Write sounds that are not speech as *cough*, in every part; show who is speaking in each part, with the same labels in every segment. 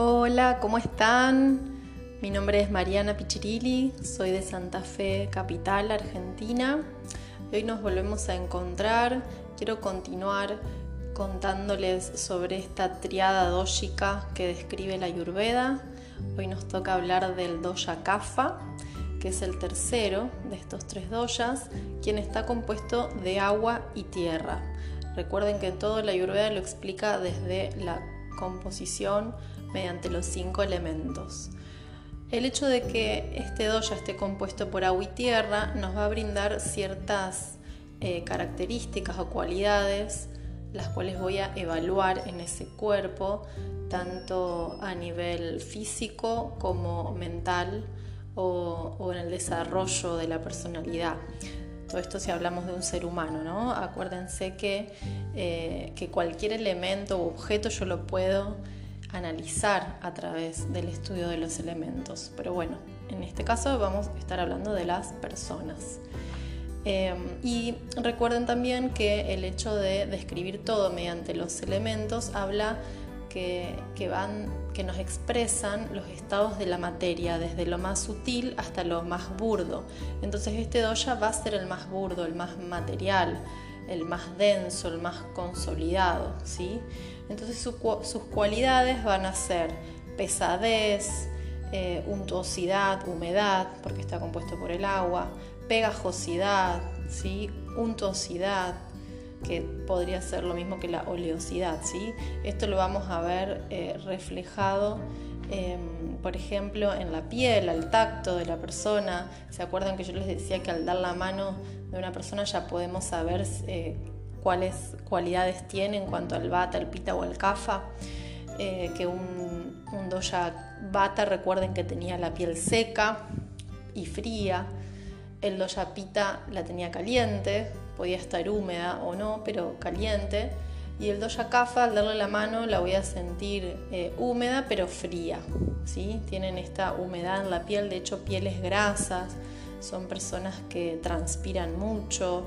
Speaker 1: Hola, ¿cómo están? Mi nombre es Mariana Pichirilli, soy de Santa Fe, capital, Argentina. Hoy nos volvemos a encontrar. Quiero continuar contándoles sobre esta triada dójica que describe la Ayurveda. Hoy nos toca hablar del doya que es el tercero de estos tres doyas, quien está compuesto de agua y tierra. Recuerden que todo la Ayurveda lo explica desde la composición mediante los cinco elementos. El hecho de que este doya esté compuesto por agua y tierra nos va a brindar ciertas eh, características o cualidades las cuales voy a evaluar en ese cuerpo, tanto a nivel físico como mental o, en el desarrollo de la personalidad. Todo esto si hablamos de un ser humano, ¿no? Acuérdense que, eh, que cualquier elemento o objeto yo lo puedo analizar a través del estudio de los elementos. Pero bueno, en este caso vamos a estar hablando de las personas. Em, y recuerden también que el hecho de describir todo mediante los elementos habla que, van, que nos expresan los estados de la materia, desde lo más sutil hasta lo más burdo. Entonces este doya va a ser el más burdo, el más material, el más denso, el más consolidado, ¿sí? Entonces sus cualidades van a ser pesadez, eh, untuosidad, humedad, porque está compuesto por el agua, pegajosidad, ¿sí? untuosidad, que podría ser lo mismo que la oleosidad. ¿sí? Esto lo vamos a ver eh, reflejado, em, por ejemplo, en la piel, al tacto de la persona. ¿Se acuerdan que yo les decía que al dar la mano de una persona ya podemos saber eh, cuáles cualidades tiene en cuanto al bata, el pita o el kafa? Eh, que un, un doya bata, recuerden que tenía la piel seca y fría, el doya pita la tenía caliente, podía estar húmeda o no, pero caliente. Y el doya kafa, al darle la mano, la voy a sentir eh, húmeda pero fría. ¿sí? Tienen esta humedad en la piel, de hecho pieles grasas, son personas que transpiran mucho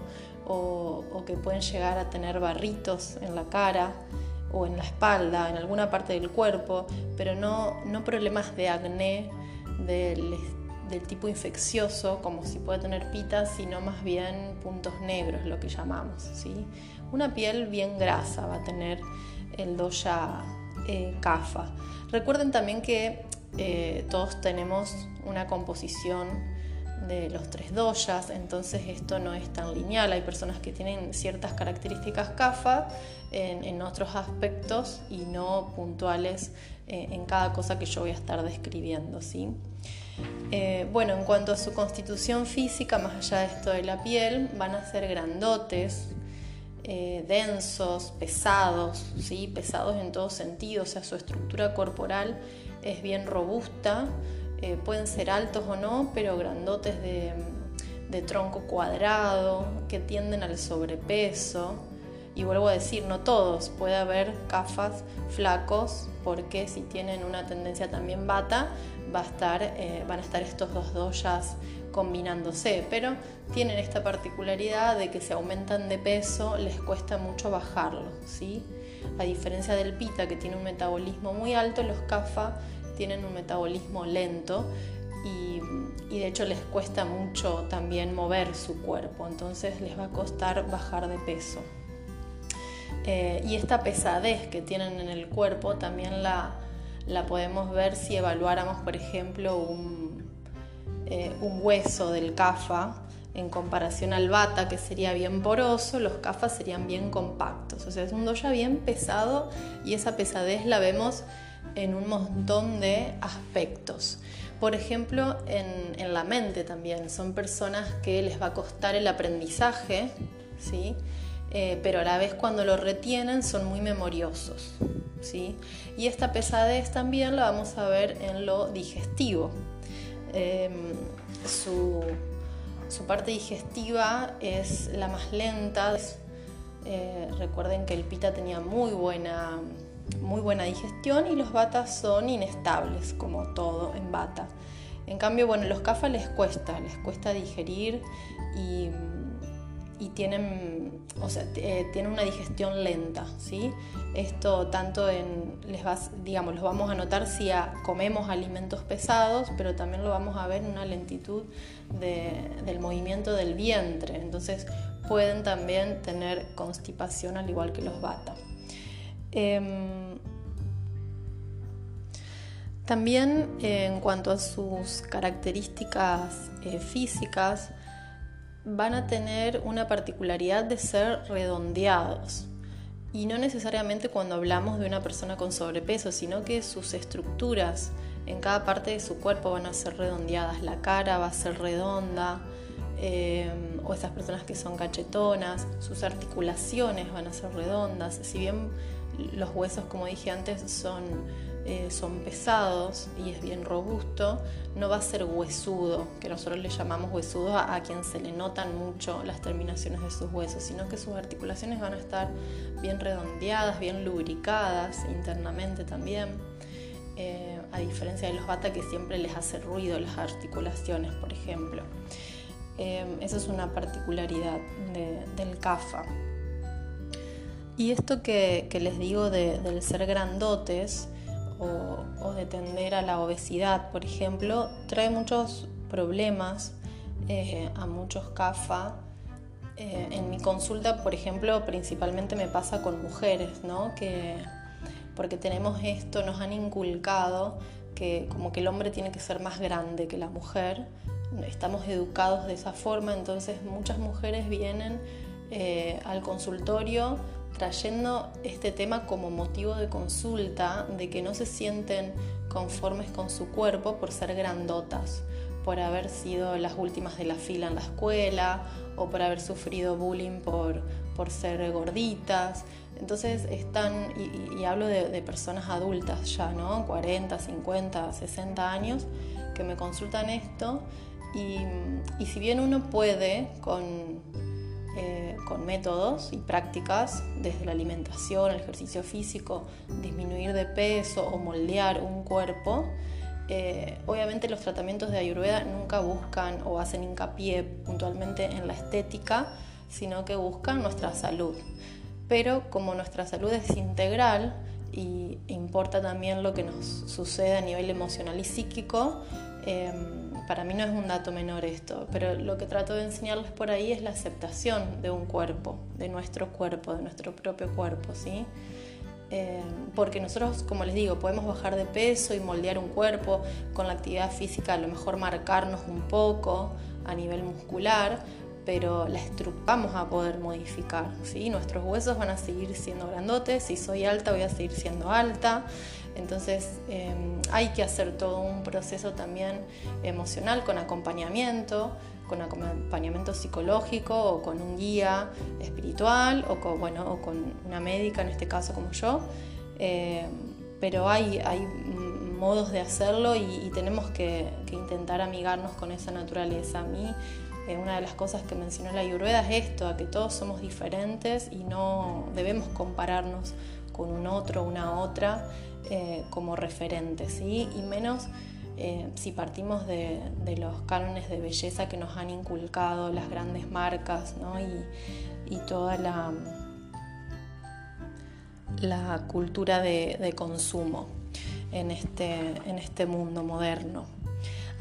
Speaker 1: o, que pueden llegar a tener barritos en la cara o en la espalda, en alguna parte del cuerpo, pero no, no problemas de acné, del tipo infeccioso, como si puede tener pitas, sino más bien puntos negros, lo que llamamos. ¿sí? Una piel bien grasa va a tener el doya eh. Recuerden también que eh, todos tenemos una composición de los tres doyas, entonces esto no es tan lineal. Hay personas que tienen ciertas características kafa en, otros aspectos y no puntuales eh, en cada cosa que yo voy a estar describiendo. ¿sí? Eh, bueno, en cuanto a su constitución física, más allá de esto de la piel, van a ser grandotes, eh, densos, pesados, ¿sí? pesados en todos sentidos, o sea, su estructura corporal es bien robusta, eh, pueden ser altos o no, pero grandotes de, de tronco cuadrado, que tienden al sobrepeso, y vuelvo a decir, no todos, puede haber cafas flacos, porque si tienen una tendencia también bata, va a estar, eh, van a estar estos dos doyas combinándose, pero tienen esta particularidad de que si aumentan de peso les cuesta mucho bajarlo, ¿sí? A diferencia del pita que tiene un metabolismo muy alto, los kafa tienen un metabolismo lento y, de hecho les cuesta mucho también mover su cuerpo, entonces les va a costar bajar de peso. Eh, y esta pesadez que tienen en el cuerpo también la, la podemos ver si evaluáramos, por ejemplo, un, eh, un hueso del CAFA en comparación al bata, que sería bien poroso, los CAFA serían bien compactos. O sea, es un doya bien pesado y esa pesadez la vemos en un montón de aspectos. Por ejemplo, en, en la mente también. Son personas que les va a costar el aprendizaje, ¿sí? Eh, pero a la vez cuando lo retienen son muy memoriosos. ¿sí? Y esta pesadez también la vamos a ver en lo digestivo. Em, su, parte digestiva es la más lenta. Eh, recuerden que el pita tenía muy buena, muy buena digestión y los batas son inestables, como todo en bata. En cambio, bueno, los kafa les cuesta, les cuesta digerir y y tienen, o sea, eh, tienen una digestión lenta, ¿sí? Esto tanto en, les vas, digamos, los vamos a notar si comemos alimentos pesados, pero también lo vamos a ver en una lentitud del movimiento del vientre. Entonces pueden también tener constipación al igual que los bata. Em, también en cuanto a sus características eh, físicas, van a tener una particularidad de ser redondeados. Y no necesariamente cuando hablamos de una persona con sobrepeso, sino que sus estructuras en cada parte de su cuerpo van a ser redondeadas. La cara va a ser redonda, eh, o esas personas que son cachetonas, sus articulaciones van a ser redondas. Si bien los huesos, como dije antes, son eh, son pesados y es bien robusto, no va a ser huesudo, que nosotros le llamamos huesudo a, quien se le notan mucho las terminaciones de sus huesos, sino que sus articulaciones van a estar bien redondeadas, bien lubricadas internamente también. Eh, a diferencia de los bata que siempre les hace ruido las articulaciones, por ejemplo. Eh, esa es una particularidad del CAFA. Y esto que, les digo del ser grandotes, o, de tender a la obesidad, por ejemplo, trae muchos problemas eh, a muchos CAFA. Eh, en mi consulta, por ejemplo, principalmente me pasa con mujeres, ¿no? Que, porque tenemos esto, nos han inculcado que como que el hombre tiene que ser más grande que la mujer. Estamos educados de esa forma, entonces muchas mujeres vienen eh, al consultorio trayendo este tema como motivo de consulta de que no se sienten conformes con su cuerpo por ser grandotas, por haber sido las últimas de la fila en la escuela o por haber sufrido bullying por, por ser gorditas. Entonces están, y, hablo de, personas adultas ya, ¿no? 40, 50, 60 años, que me consultan esto. Y, y si bien uno puede con eh, con métodos y prácticas desde la alimentación, el ejercicio físico, disminuir de peso o moldear un cuerpo. Eh, obviamente los tratamientos de Ayurveda nunca buscan o hacen hincapié puntualmente en la estética, sino que buscan nuestra salud. Pero como nuestra salud es integral y importa también lo que nos sucede a nivel emocional y psíquico, em, para mí no es un dato menor esto, pero lo que trato de enseñarles por ahí es la aceptación de un cuerpo, de nuestro cuerpo, de nuestro propio cuerpo, ¿sí? Eh, porque nosotros, como les digo, podemos bajar de peso y moldear un cuerpo con la actividad física, a lo mejor marcarnos un poco a nivel muscular, pero la estructura vamos a poder modificar. ¿sí? Nuestros huesos van a seguir siendo grandotes, si soy alta voy a seguir siendo alta, entonces em, hay que hacer todo un proceso también emocional con acompañamiento, con acompañamiento psicológico o con un guía espiritual o con, bueno, o con una médica en este caso como yo. Em, pero hay, hay modos de hacerlo y, tenemos que, intentar amigarnos con esa naturaleza. A mí eh, una de las cosas que mencionó la Ayurveda es esto, a que todos somos diferentes y no debemos compararnos con un otro, una otra, eh, como referente, ¿sí? y menos eh, si partimos de, los cánones de belleza que nos han inculcado las grandes marcas y, toda la, cultura de, consumo en este, en este mundo moderno.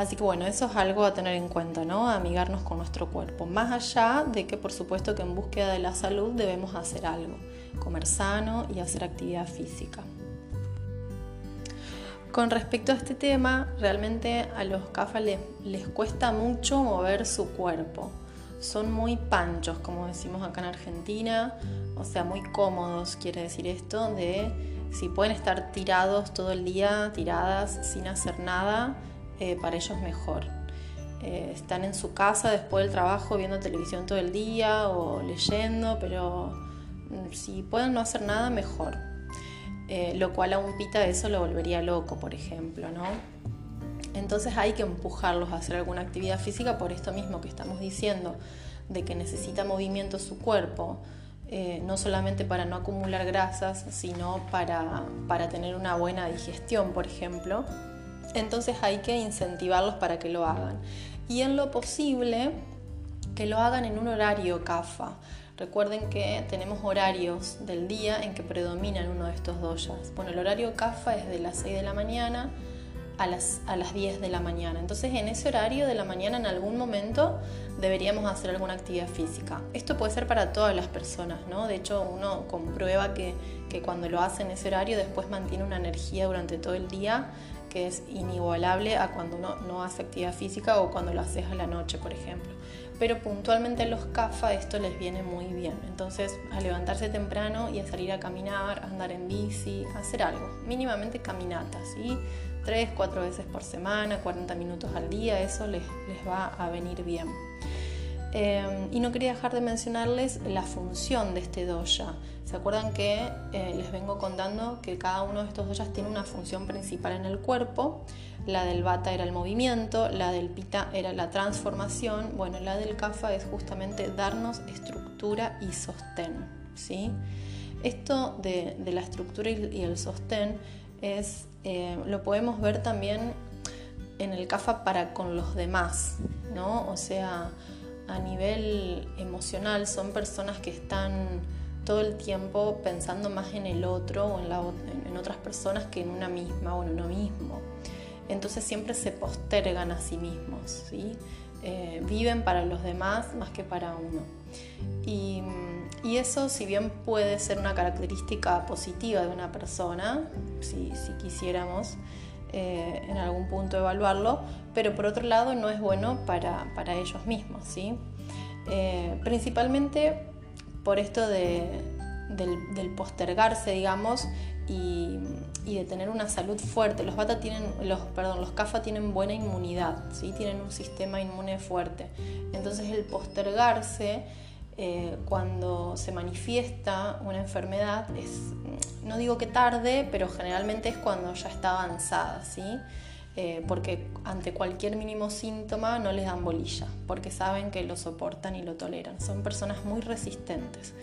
Speaker 1: Así que bueno, eso es algo a tener en cuenta, ¿no? Amigarnos con nuestro cuerpo. Más allá de que por supuesto que en búsqueda de la salud debemos hacer algo, comer sano y hacer actividad física. Con respecto a este tema, realmente a los CAFA les, cuesta mucho mover su cuerpo. Son muy panchos, como decimos acá en Argentina, o sea, muy cómodos, quiere decir esto, de si pueden estar tirados todo el día, tiradas, sin hacer nada, eh, para ellos mejor. Eh, están en su casa después del trabajo viendo televisión todo el día o leyendo, pero mm, si pueden no hacer nada, mejor. Eh, lo cual a un pita eso lo volvería loco, por ejemplo, ¿no? Entonces hay que empujarlos a hacer alguna actividad física por esto mismo que estamos diciendo, de que necesita movimiento su cuerpo, no solamente para no acumular grasas, sino para, para tener una buena digestión, por ejemplo. Entonces hay que incentivarlos para que lo hagan. Y en lo posible, que lo hagan en un horario CAFA. Recuerden que tenemos horarios del día en que predominan uno de estos doyas. Bueno, el horario CAFA es de las 6 de la mañana a las, a las 10 de la mañana. Entonces en ese horario de la mañana en algún momento deberíamos hacer alguna actividad física. Esto puede ser para todas las personas, ¿no? De hecho uno comprueba que, que cuando lo hace en ese horario después mantiene una energía durante todo el día que es inigualable a cuando uno no hace actividad física o cuando lo haces a la noche, por ejemplo pero puntualmente a los CAFA esto les viene muy bien. Entonces, a levantarse temprano y a salir a caminar, a andar en bici, hacer algo, mínimamente caminatas, ¿sí? Tres, cuatro veces por semana, 40 minutos al día, eso les, les va a venir bien. Eh, y no quería dejar de mencionarles la función de este doya. ¿Se acuerdan que eh, les vengo contando que cada uno de estos doyas tiene una función principal en el cuerpo? La del bata era el movimiento, la del pita era la transformación, bueno, la del kafa es justamente darnos estructura y sostén. ¿sí? Esto de, la estructura y, el sostén es, eh, lo podemos ver también en el kafa para con los demás, ¿no? O sea, a nivel emocional son personas que están todo el tiempo pensando más en el otro o en, en otras personas que en una misma o en uno mismo. Entonces siempre se postergan a sí mismos, ¿sí? Eh, viven para los demás más que para uno. Y, eso, si bien puede ser una característica positiva de una persona, si, quisiéramos eh, en algún punto evaluarlo, pero por otro lado no es bueno para, ellos mismos, ¿sí? Eh, principalmente por esto de, del, postergarse, digamos, y, de tener una salud fuerte. Los bata tienen, los, perdón, los CAFA tienen buena inmunidad, ¿sí? tienen un sistema inmune fuerte. Entonces el postergarse eh, cuando se manifiesta una enfermedad es, no digo que tarde, pero generalmente es cuando ya está avanzada, ¿sí? Eh, porque ante cualquier mínimo síntoma no les dan bolilla, porque saben que lo soportan y lo toleran. Son personas muy resistentes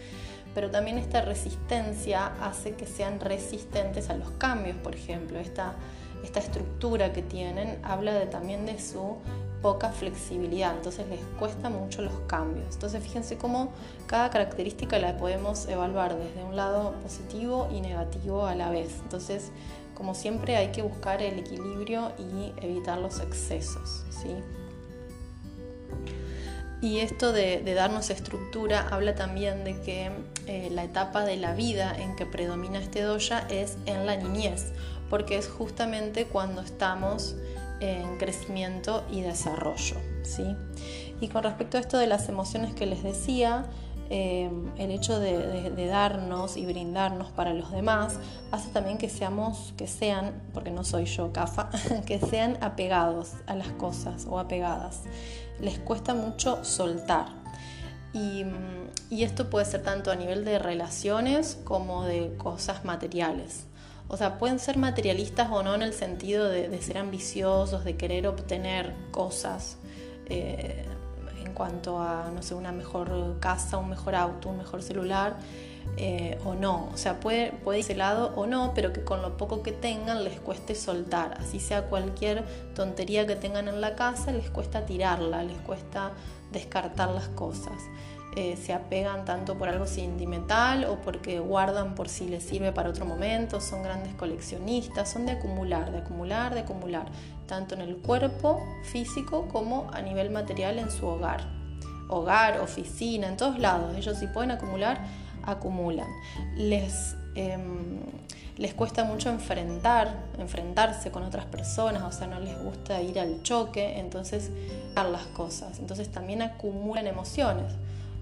Speaker 1: pero también esta resistencia hace que sean resistentes a los cambios, por ejemplo. Esta, esta estructura que tienen habla de, también de su poca flexibilidad, entonces les cuesta mucho los cambios. Entonces fíjense cómo cada característica la podemos evaluar desde un lado positivo y negativo a la vez. Entonces, como siempre, hay que buscar el equilibrio y evitar los excesos. ¿sí? Y esto de, darnos estructura habla también de que eh, la etapa de la vida en que predomina este doya es en la niñez, porque es justamente cuando estamos en crecimiento y desarrollo. ¿sí? Y con respecto a esto de las emociones que les decía, eh, el hecho de, darnos y brindarnos para los demás hace también que seamos, que sean, porque no soy yo, CAFA, *laughs* que sean apegados a las cosas o apegadas. Les cuesta mucho soltar. Y, esto puede ser tanto a nivel de relaciones como de cosas materiales. O sea, pueden ser materialistas o no en el sentido de, ser ambiciosos, de querer obtener cosas. Eh, cuanto a, no sé, una mejor casa, un mejor auto, un mejor celular, eh, o no. O sea, puede, puede irse lado o no, pero que con lo poco que tengan les cueste soltar. Así sea cualquier tontería que tengan en la casa, les cuesta tirarla, les cuesta descartar las cosas. Eh, se apegan tanto por algo sentimental o porque guardan por si les sirve para otro momento, son grandes coleccionistas, son de acumular, de acumular, de acumular, tanto en el cuerpo físico como a nivel material en su hogar. Hogar, oficina, en todos lados, ellos si pueden acumular, acumulan. Les, em, les cuesta mucho enfrentar, enfrentarse con otras personas, o sea, no les gusta ir al choque, entonces las cosas, entonces también acumulan emociones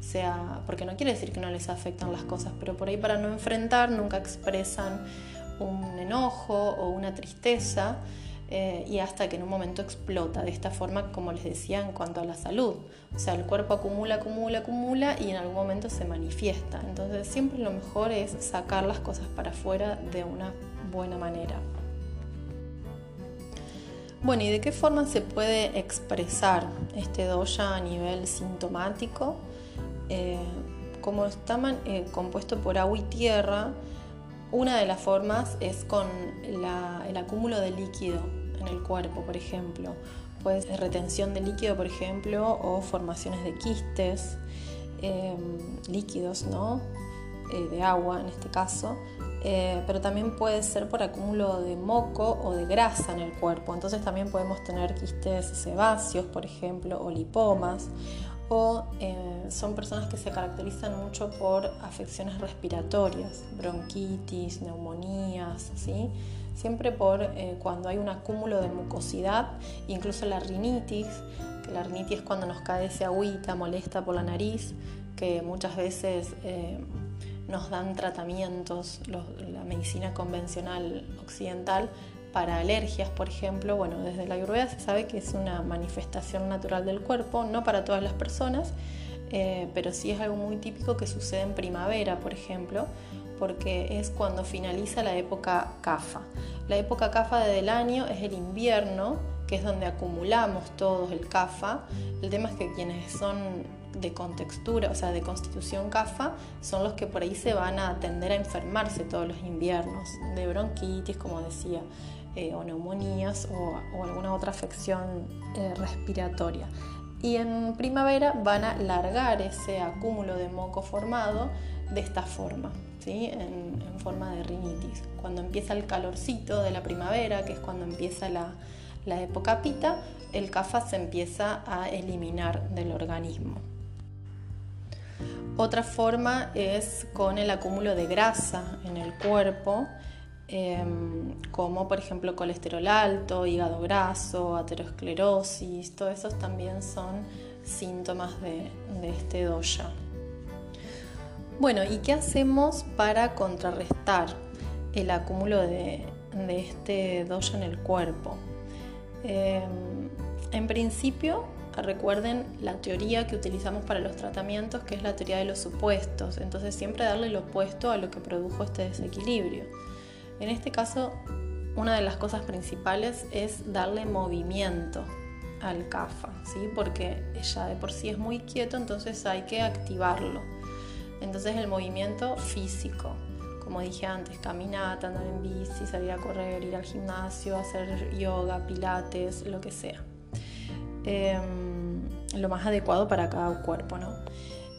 Speaker 1: sea, porque no quiere decir que no les afectan las cosas, pero por ahí para no enfrentar nunca expresan un enojo o una tristeza eh, y hasta que en un momento explota de esta forma, como les decía, en cuanto a la salud. O sea, el cuerpo acumula, acumula, acumula y en algún momento se manifiesta. Entonces siempre lo mejor es sacar las cosas para afuera de una buena manera. Bueno, ¿y de qué forma se puede expresar este doya a nivel sintomático? Eh, como está eh, compuesto por agua y tierra, una de las formas es con el acúmulo de líquido en el cuerpo, por ejemplo. puede ser retención de líquido, por ejemplo, o formaciones de quistes em, líquidos, ¿no? Eh, de agua en este caso. Eh, pero también puede ser por acúmulo de moco o de grasa en el cuerpo. Entonces también podemos tener quistes sebáceos, por ejemplo, o lipomas, o eh, son personas que se caracterizan mucho por afecciones respiratorias, bronquitis, neumonías, ¿sí? siempre por eh, cuando hay un acúmulo de mucosidad, incluso la rinitis, que la rinitis es cuando nos cae ese agüita molesta por la nariz, que muchas veces nos dan tratamientos, la medicina convencional occidental, para alergias, por ejemplo, bueno, desde la ayurveda se sabe que es una manifestación natural del cuerpo, no para todas las personas, eh, pero sí es algo muy típico que sucede en primavera, por ejemplo, porque es cuando finaliza la época CAFA. La época CAFA del año es el invierno, que es donde acumulamos todos el CAFA. El tema es que quienes son de contextura, o sea, de constitución CAFA, son los que por ahí se van a tender a enfermarse todos los inviernos, de bronquitis, como decía, eh, o neumonías o, alguna otra afección eh, respiratoria. Y en primavera van a largar ese acúmulo de moco formado de esta forma, ¿sí? en, forma de rinitis. Cuando empieza el calorcito de la primavera, que es cuando empieza la, la época pita, el CAFA se empieza a eliminar del organismo. Otra forma es con el acúmulo de grasa en el cuerpo, em, como por ejemplo colesterol alto, hígado graso, aterosclerosis, todos esos también son síntomas de, este doya. Bueno, ¿y qué hacemos para contrarrestar el acúmulo de, este doya en el cuerpo? Em, en principio, recuerden la teoría que utilizamos para los tratamientos, que es la teoría de los supuestos. Entonces siempre darle lo opuesto a lo que produjo este desequilibrio. En este caso, una de las cosas principales es darle movimiento al CAFA, ¿sí? porque ya de por sí es muy quieto, entonces hay que activarlo. Entonces el movimiento físico, como dije antes, caminata, andar en bici, salir a correr, ir al gimnasio, hacer yoga, pilates, lo que sea. Em, lo más adecuado para cada cuerpo, ¿no?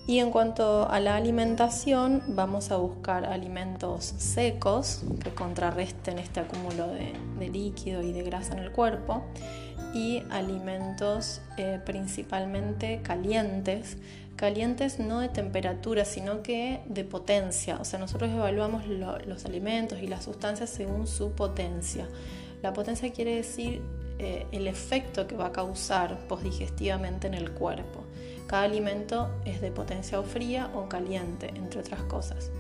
Speaker 1: Y en cuanto a la alimentación, vamos a buscar alimentos secos que contrarresten este acúmulo de, líquido y de grasa en el cuerpo y alimentos eh, principalmente calientes, calientes no de temperatura, sino que de potencia. O sea, nosotros evaluamos los alimentos y las sustancias según su potencia. La potencia quiere decir eh, el efecto que va a causar postdigestivamente en el cuerpo. Cada alimento es de potencia o fría o caliente, entre otras cosas.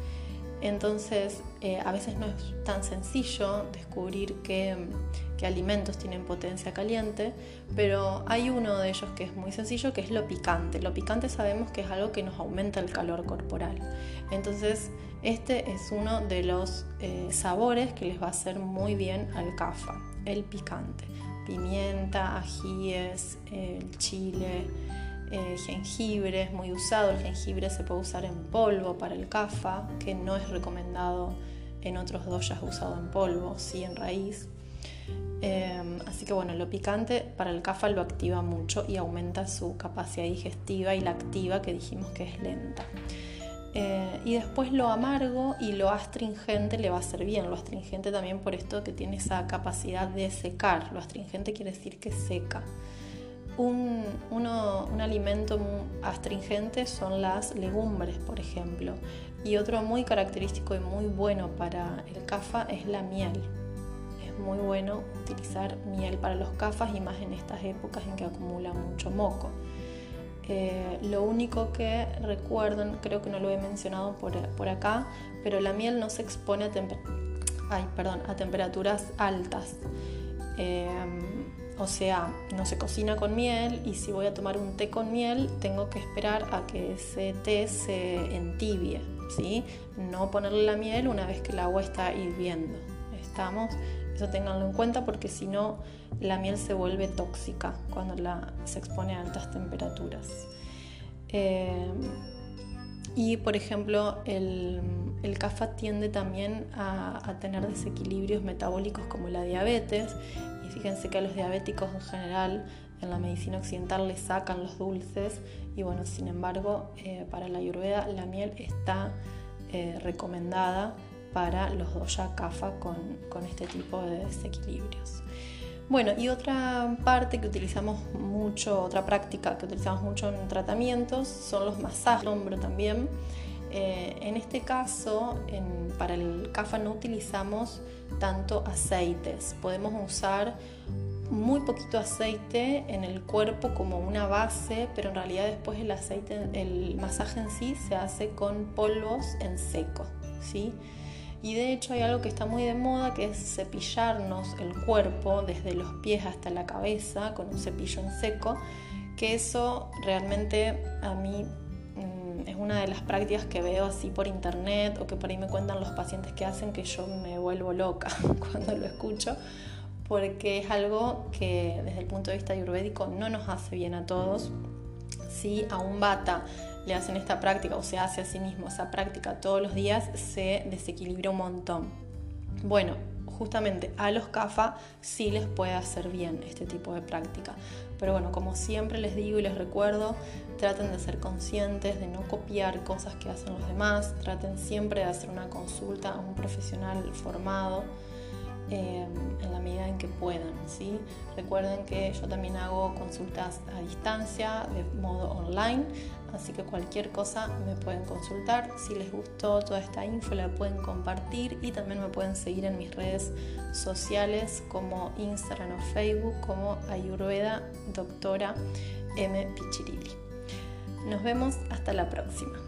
Speaker 1: Entonces, eh, a veces no es tan sencillo descubrir qué, alimentos tienen potencia caliente, pero hay uno de ellos que es muy sencillo, que es lo picante. Lo picante sabemos que es algo que nos aumenta el calor corporal. Entonces, este es uno de los eh, sabores que les va a hacer muy bien al CAFA, el picante pimienta, ajíes, el chile, eh, jengibre es muy usado. El jengibre se puede usar en polvo para el CAFA, que no es recomendado en otros doyas usado en polvo, sí en raíz. Em, así que bueno, lo picante para el CAFA lo activa mucho y aumenta su capacidad digestiva y la activa que dijimos que es lenta. Eh, y después lo amargo y lo astringente le va a ser bien. Lo astringente también por esto que tiene esa capacidad de secar. Lo astringente quiere decir que seca. Un, un alimento astringente son las legumbres, por ejemplo. Y otro muy característico y muy bueno para el CAFA es la miel. Es muy bueno utilizar miel para los CAFAs y más en estas épocas en que acumula mucho moco. Eh, lo único que recuerdo, creo que no lo he mencionado por, acá, pero la miel no se expone a, temperaturas altas. Eh, o sea, no se cocina con miel y si voy a tomar un té con miel, tengo que esperar a que ese té se entibie, ¿sí? No ponerle la miel una vez que el agua está hirviendo. ¿Estamos? Eso tenganlo en cuenta porque si no, la miel se vuelve tóxica cuando la, se expone a altas temperaturas. Eh, y por ejemplo, el, el CAFA tiende también a, tener desequilibrios metabólicos como la diabetes. Fíjense que a los diabéticos en general en la medicina occidental le sacan los dulces y bueno, sin embargo, eh, para la ayurveda la miel está eh, recomendada para los doya kapha con, con este tipo de desequilibrios. Bueno, y otra parte que utilizamos mucho, otra práctica que utilizamos mucho en tratamientos son los masajes, hombro también. Eh, en este caso, para el CAFA no utilizamos tanto aceites. Podemos usar muy poquito aceite en el cuerpo como una base, pero en realidad después el el masaje en sí se hace con polvos en seco, ¿sí? Y de hecho hay algo que está muy de moda que es cepillarnos el cuerpo desde los pies hasta la cabeza con un cepillo en seco, que eso realmente a mí es una de las prácticas que veo así por internet o que por ahí me cuentan los pacientes que hacen que yo me vuelvo loca *laughs* cuando lo escucho porque es algo que desde el punto de vista ayurvédico no nos hace bien a todos. Si a un bata le hacen esta práctica o se hace a sí mismo esa práctica todos los días, se desequilibra un montón. Bueno, justamente a los CAFA sí les puede hacer bien este tipo de práctica. Pero bueno, como siempre les digo y les recuerdo, traten de ser conscientes, de no copiar cosas que hacen los demás, traten siempre de hacer una consulta a un profesional formado Em, en la medida en que puedan. ¿sí? Recuerden que yo también hago consultas a distancia de modo online, así que cualquier cosa me pueden consultar. Si les gustó toda esta info la pueden compartir y también me pueden seguir en mis redes sociales como Instagram o Facebook como Ayurveda Doctora M. Pichirili. Nos vemos hasta la próxima.